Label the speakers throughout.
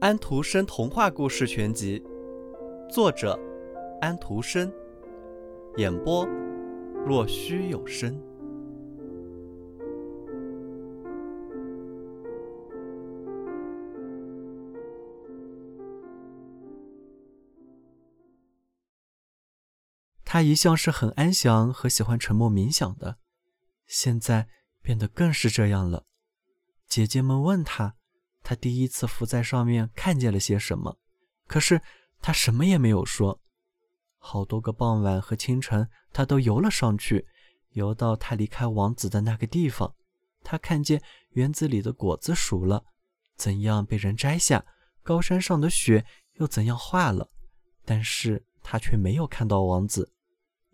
Speaker 1: 安徒生童话故事全集，作者安徒生，演播若虚有声。他一向是很安详和喜欢沉默冥想的，现在变得更是这样了。姐姐们问他。他第一次浮在上面，看见了些什么？可是他什么也没有说。好多个傍晚和清晨，他都游了上去，游到他离开王子的那个地方。他看见园子里的果子熟了，怎样被人摘下；高山上的雪又怎样化了。但是他却没有看到王子，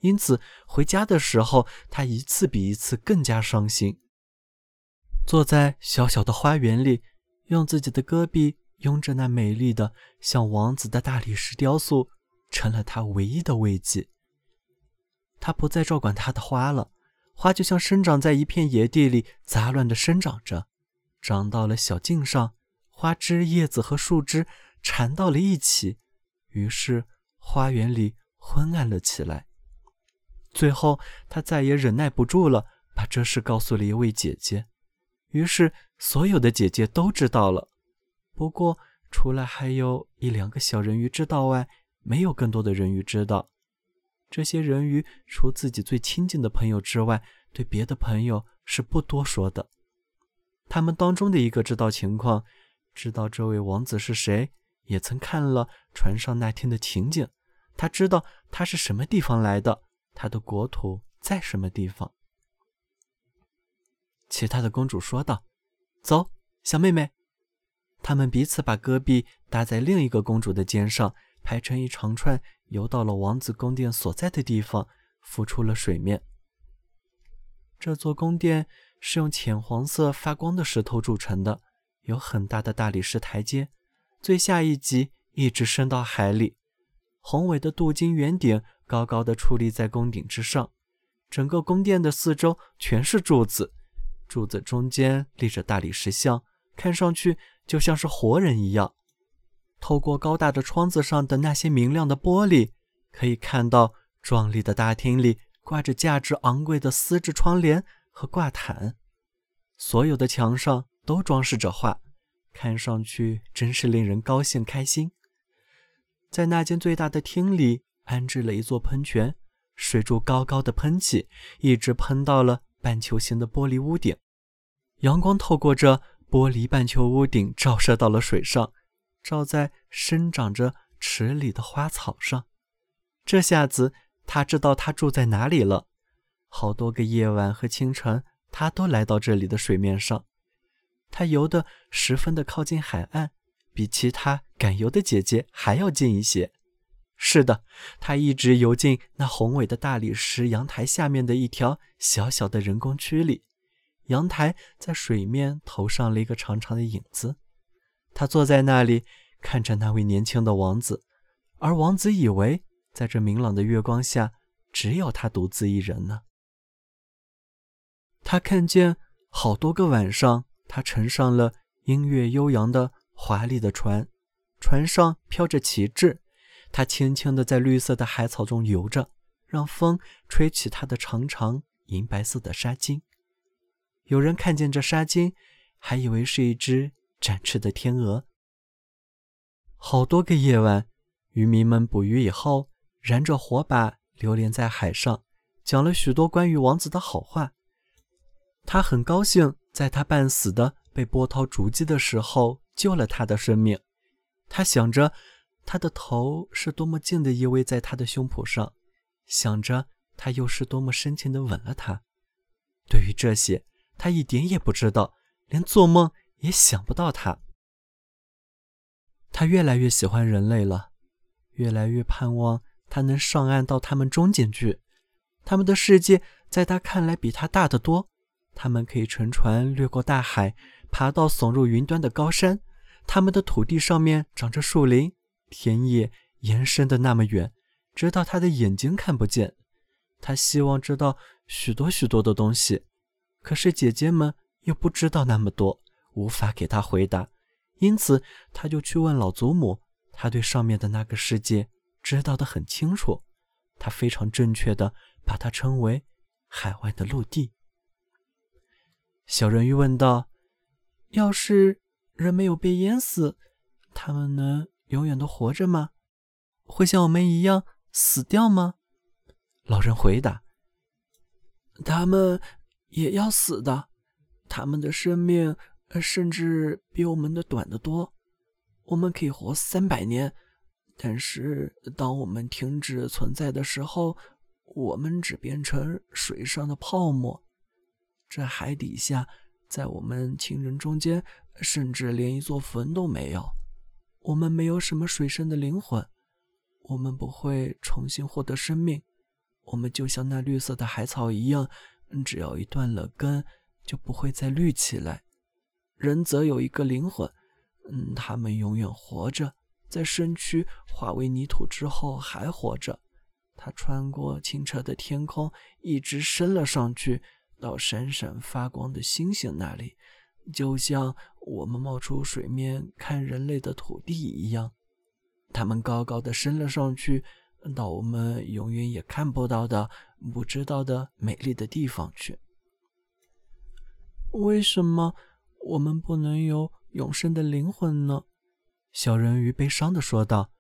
Speaker 1: 因此回家的时候，他一次比一次更加伤心。坐在小小的花园里。用自己的戈壁拥着那美丽的像王子的大理石雕塑，成了他唯一的慰藉。他不再照管他的花了，花就像生长在一片野地里，杂乱地生长着，长到了小径上，花枝、叶子和树枝缠到了一起，于是花园里昏暗了起来。最后，他再也忍耐不住了，把这事告诉了一位姐姐。于是，所有的姐姐都知道了。不过，除了还有一两个小人鱼知道外，没有更多的人鱼知道。这些人鱼除自己最亲近的朋友之外，对别的朋友是不多说的。他们当中的一个知道情况，知道这位王子是谁，也曾看了船上那天的情景。他知道他是什么地方来的，他的国土在什么地方。其他的公主说道：“走，小妹妹。”她们彼此把戈壁搭在另一个公主的肩上，排成一长串，游到了王子宫殿所在的地方，浮出了水面。这座宫殿是用浅黄色发光的石头铸成的，有很大的大理石台阶，最下一级一直伸到海里。宏伟的镀金圆顶高高的矗立在宫顶之上，整个宫殿的四周全是柱子。柱子中间立着大理石像，看上去就像是活人一样。透过高大的窗子上的那些明亮的玻璃，可以看到壮丽的大厅里挂着价值昂贵的丝质窗帘和挂毯。所有的墙上都装饰着画，看上去真是令人高兴开心。在那间最大的厅里安置了一座喷泉，水柱高高的喷起，一直喷到了。半球形的玻璃屋顶，阳光透过这玻璃半球屋顶照射到了水上，照在生长着池里的花草上。这下子他知道他住在哪里了。好多个夜晚和清晨，他都来到这里的水面上。他游得十分的靠近海岸，比其他敢游的姐姐还要近一些。是的，他一直游进那宏伟的大理石阳台下面的一条小小的人工区里。阳台在水面投上了一个长长的影子。他坐在那里，看着那位年轻的王子，而王子以为在这明朗的月光下，只有他独自一人呢。他看见好多个晚上，他乘上了音乐悠扬的华丽的船，船上飘着旗帜。他轻轻地在绿色的海草中游着，让风吹起他的长长银白色的纱巾。有人看见这纱巾，还以为是一只展翅的天鹅。好多个夜晚，渔民们捕鱼以后，燃着火把，流连在海上，讲了许多关于王子的好话。他很高兴，在他半死的被波涛逐击的时候，救了他的生命。他想着。他的头是多么近的依偎在他的胸脯上，想着他又是多么深情的吻了他。对于这些，他一点也不知道，连做梦也想不到。他，他越来越喜欢人类了，越来越盼望他能上岸到他们中间去。他们的世界在他看来比他大得多，他们可以乘船掠过大海，爬到耸入云端的高山。他们的土地上面长着树林。田野延伸的那么远，直到他的眼睛看不见。他希望知道许多许多的东西，可是姐姐们又不知道那么多，无法给他回答。因此，他就去问老祖母。他对上面的那个世界知道的很清楚，他非常正确的把它称为海外的陆地。小人鱼问道：“要是人没有被淹死，他们能永远的活着吗？会像我们一样死掉吗？”老人回答：“
Speaker 2: 他们也要死的，他们的生命甚至比我们的短得多。我们可以活三百年，但是当我们停止存在的时候，我们只变成水上的泡沫。”这海底下，在我们亲人中间，甚至连一座坟都没有。我们没有什么水生的灵魂，我们不会重新获得生命。我们就像那绿色的海草一样，只要一断了根，就不会再绿起来。人则有一个灵魂，嗯，他们永远活着，在身躯化为泥土之后还活着。他穿过清澈的天空，一直升了上去。到闪闪发光的星星那里，就像我们冒出水面看人类的土地一样，他们高高的升了上去，到我们永远也看不到的、不知道的美丽的地方去。为什么我们不能有永生的灵魂呢？
Speaker 1: 小人鱼悲伤的说道：“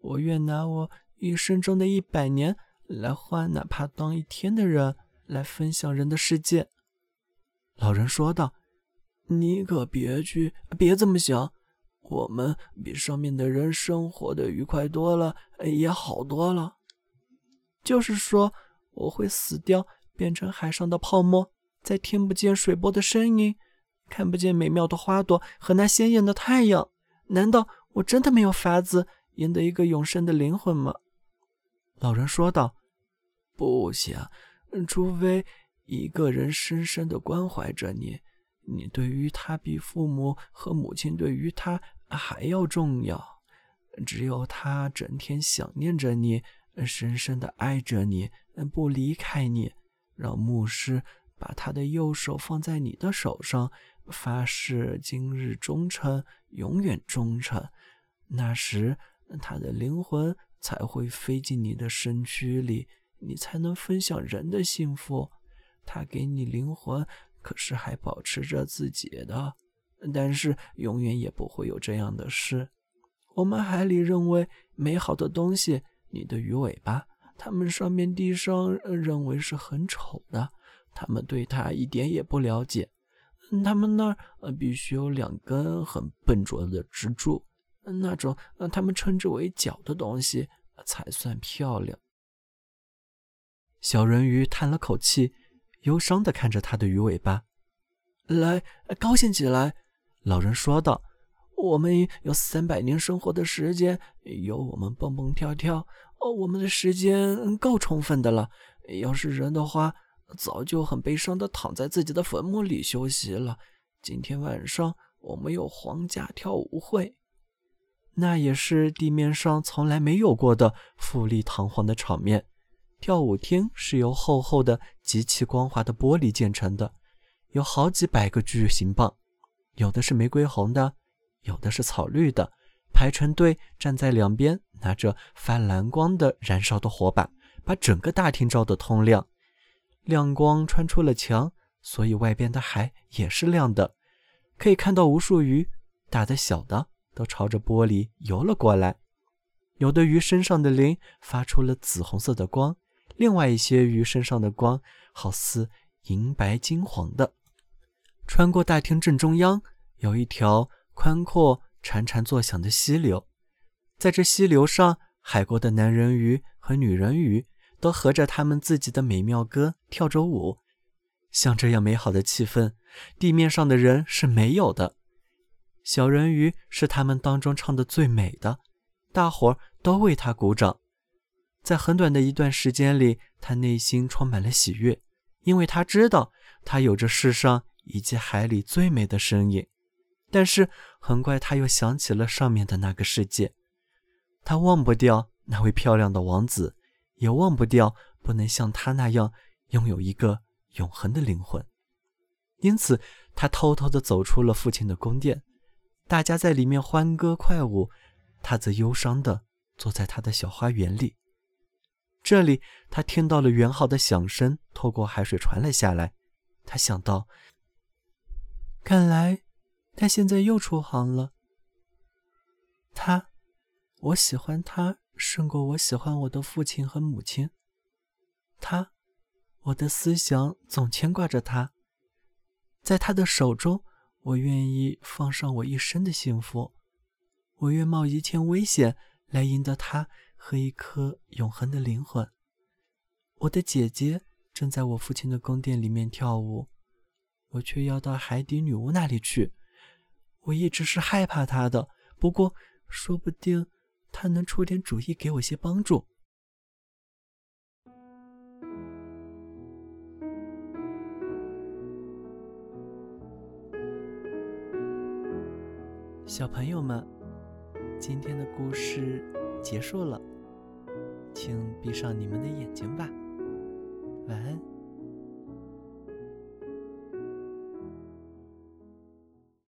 Speaker 2: 我愿拿我一生中的一百年来换，哪怕当一天的人。”来分享人的世界，
Speaker 1: 老人说道：“
Speaker 2: 你可别去，别这么想。我们比上面的人生活的愉快多了，也好多了。就是说，我会死掉，变成海上的泡沫，再听不见水波的声音，看不见美妙的花朵和那鲜艳的太阳。难道我真的没有法子赢得一个永生的灵魂吗？”
Speaker 1: 老人说道：“
Speaker 2: 不行。”除非一个人深深的关怀着你，你对于他比父母和母亲对于他还要重要。只有他整天想念着你，深深的爱着你，不离开你，让牧师把他的右手放在你的手上，发誓今日忠诚，永远忠诚。那时，他的灵魂才会飞进你的身躯里。你才能分享人的幸福。他给你灵魂，可是还保持着自己的，但是永远也不会有这样的事。我们海里认为美好的东西，你的鱼尾巴，他们上面地上认为是很丑的。他们对它一点也不了解。他们那儿必须有两根很笨拙的支柱，那种他们称之为脚的东西才算漂亮。
Speaker 1: 小人鱼叹了口气，忧伤地看着他的鱼尾巴。
Speaker 2: 来，高兴起来！老人说道：“我们有三百年生活的时间，有我们蹦蹦跳跳，哦，我们的时间够充分的了。要是人的话，早就很悲伤地躺在自己的坟墓里休息了。今天晚上我们有皇家跳舞会，
Speaker 1: 那也是地面上从来没有过的富丽堂皇的场面。”跳舞厅是由厚厚的、极其光滑的玻璃建成的，有好几百个巨型棒，有的是玫瑰红的，有的是草绿的，排成队站在两边，拿着发蓝光的燃烧的火把，把整个大厅照得通亮。亮光穿出了墙，所以外边的海也是亮的，可以看到无数鱼，大的小的，都朝着玻璃游了过来。有的鱼身上的鳞发出了紫红色的光。另外一些鱼身上的光好似银白金黄的。穿过大厅正中央，有一条宽阔、潺潺作响的溪流。在这溪流上，海国的男人鱼和女人鱼都合着他们自己的美妙歌跳着舞。像这样美好的气氛，地面上的人是没有的。小人鱼是他们当中唱的最美的，大伙儿都为他鼓掌。在很短的一段时间里，他内心充满了喜悦，因为他知道他有着世上以及海里最美的身影。但是很快，他又想起了上面的那个世界，他忘不掉那位漂亮的王子，也忘不掉不能像他那样拥有一个永恒的灵魂。因此他偷偷地走出了父亲的宫殿。大家在里面欢歌快舞，他则忧伤地坐在他的小花园里。这里，他听到了元昊的响声透过海水传了下来。他想到，
Speaker 2: 看来他现在又出航了。他，我喜欢他胜过我喜欢我的父亲和母亲。他，我的思想总牵挂着他。在他的手中，我愿意放上我一生的幸福。我愿冒一切危险来赢得他和一颗永恒的灵魂。我的姐姐正在我父亲的宫殿里面跳舞，我却要到海底女巫那里去。我一直是害怕她的，不过说不定她能出点主意，给我些帮助。
Speaker 1: 小朋友们，今天的故事结束了，请闭上你们的眼睛吧，晚安。